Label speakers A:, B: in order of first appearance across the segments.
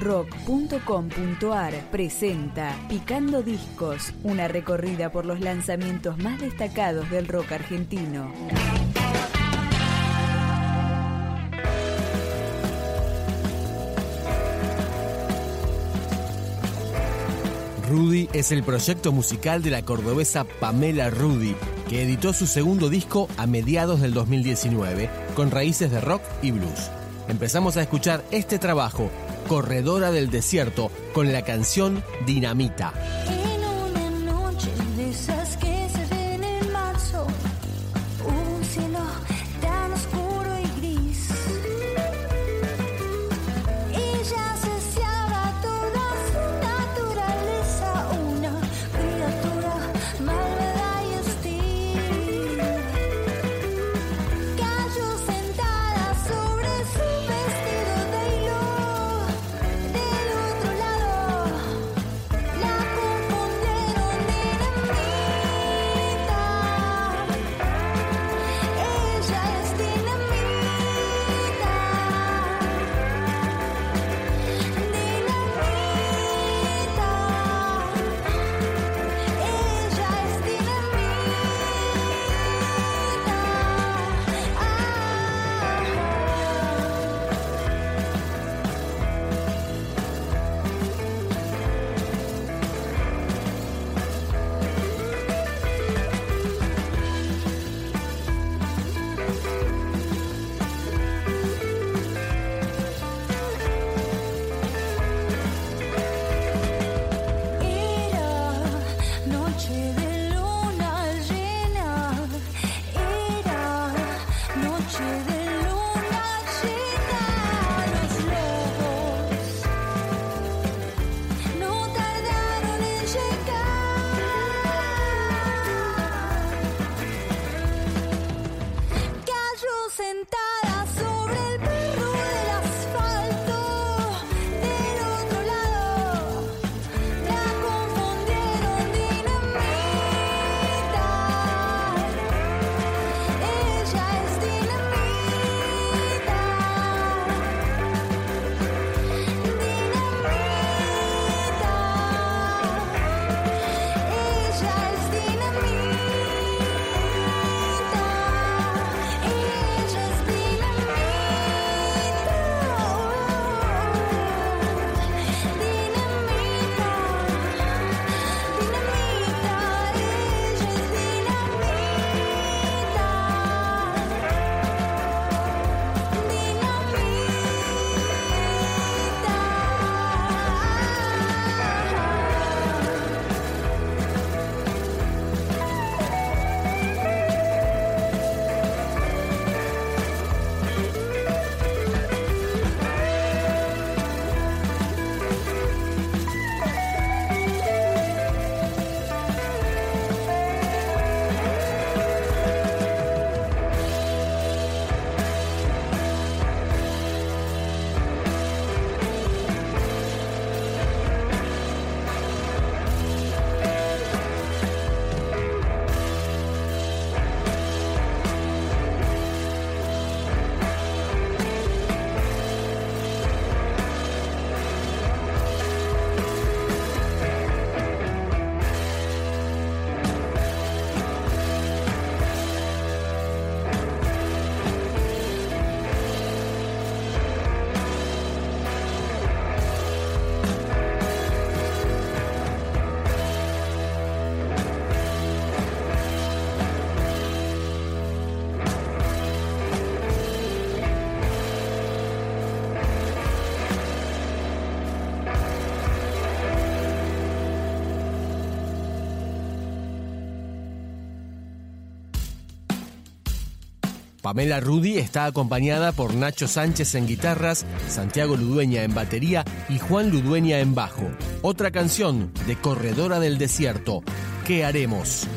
A: rock.com.ar presenta Picando Discos, una recorrida por los lanzamientos más destacados del rock argentino.
B: Rudy es el proyecto musical de la cordobesa Pamela Rudy, que editó su segundo disco a mediados del 2019, con raíces de rock y blues. Empezamos a escuchar este trabajo, Corredora del Desierto, con la canción Dinamita. Pamela Rudy está acompañada por Nacho Sánchez en guitarras, Santiago Ludueña en batería y Juan Ludueña en bajo. Otra canción de Corredora del Desierto, ¿Qué haremos?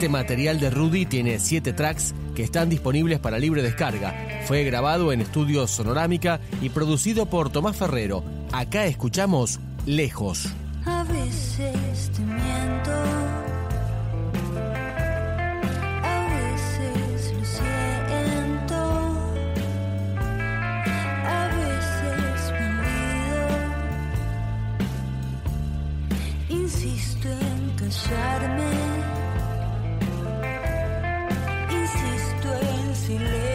C: Este material de Rudy tiene siete tracks que están disponibles para libre descarga. Fue grabado en estudios Sonorámica y producido por Tomás Ferrero. Acá escuchamos Lejos.
B: A veces te miento, siento, a veces me olvido. Insisto en callarme, silencio.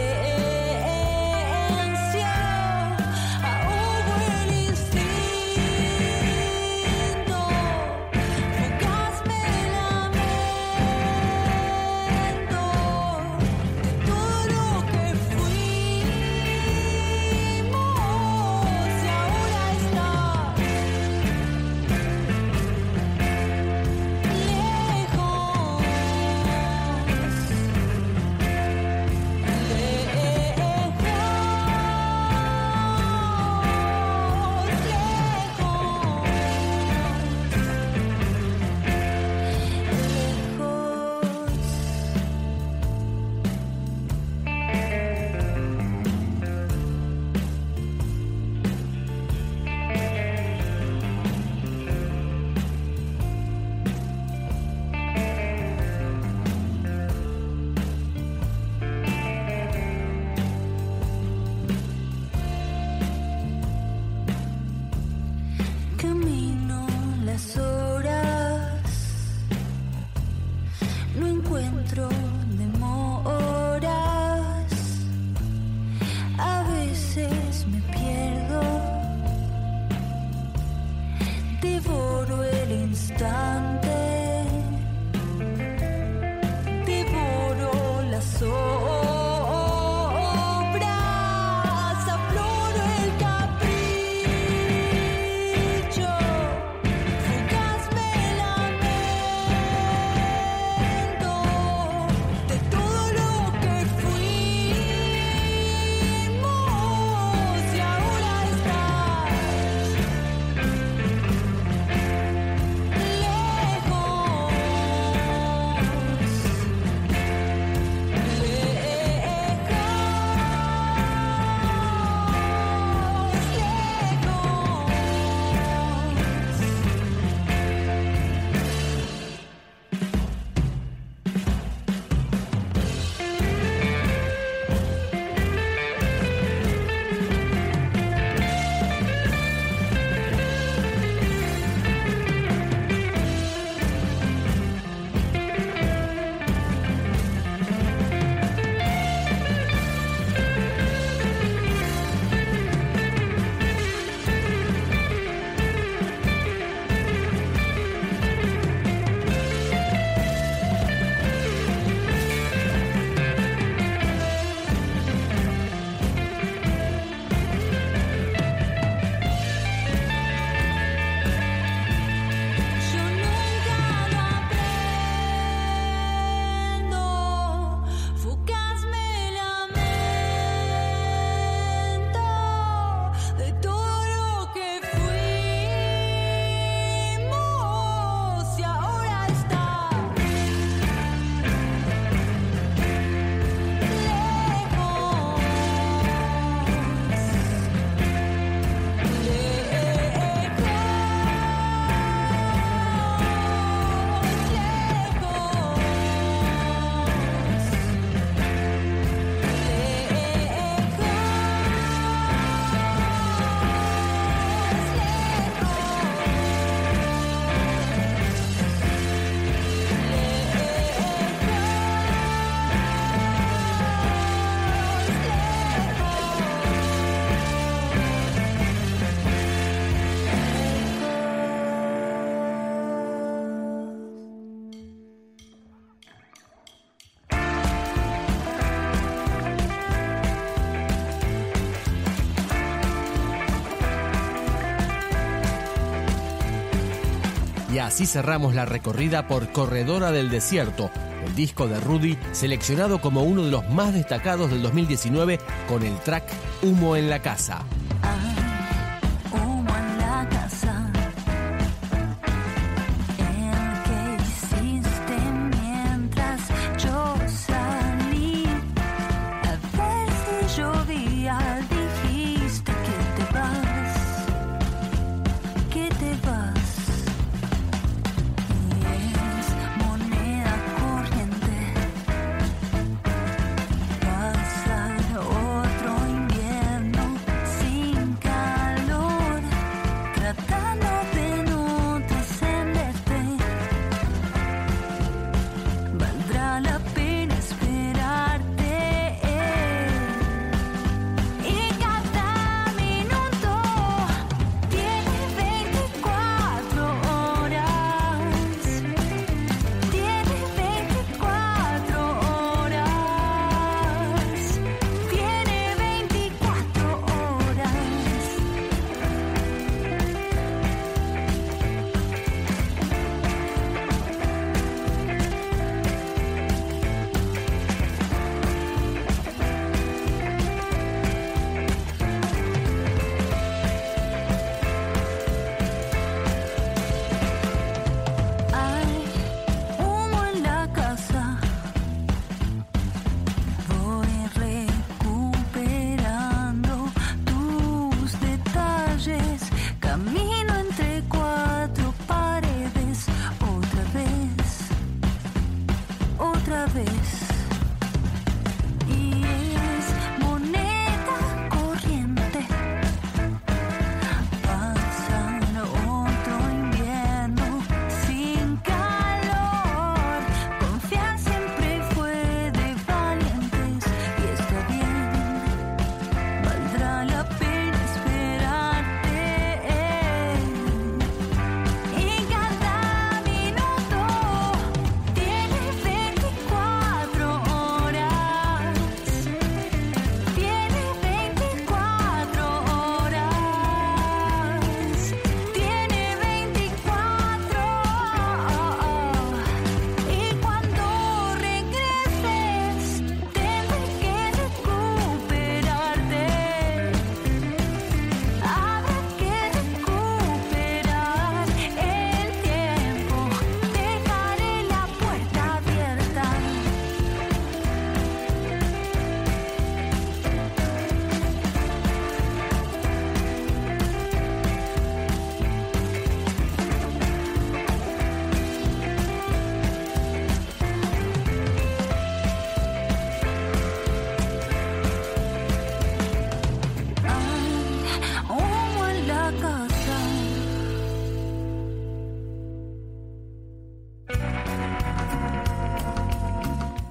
B: Y
C: así cerramos la recorrida por Corredora del Desierto, el disco de Rudy seleccionado como uno de los más destacados del 2019 con el track Humo en la Casa.